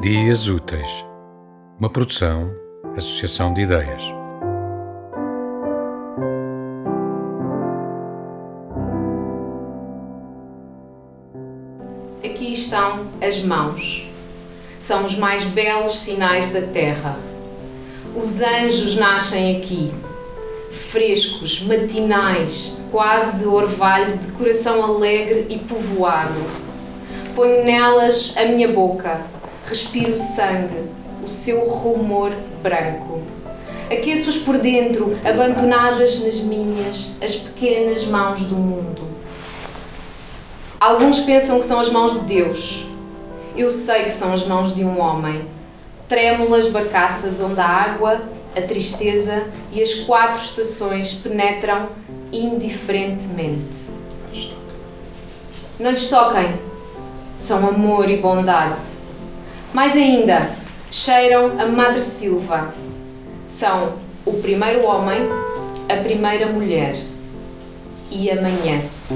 Dias Úteis, uma produção, associação de ideias. Aqui estão as mãos. São os mais belos sinais da terra. Os anjos nascem aqui, frescos, matinais, quase de orvalho, de coração alegre e povoado. Ponho nelas a minha boca, respiro sangue, o seu rumor branco. Aqueço-as por dentro, abandonadas nas minhas, as pequenas mãos do mundo. Alguns pensam que são as mãos de Deus. Eu sei que são as mãos de um homem. Trêmulas barcaças onde a água, a tristeza e as quatro estações penetram indiferentemente. Não lhes toquem. São amor e bondade. Mais ainda, cheiram a Madre Silva. São o primeiro homem, a primeira mulher. E amanhece.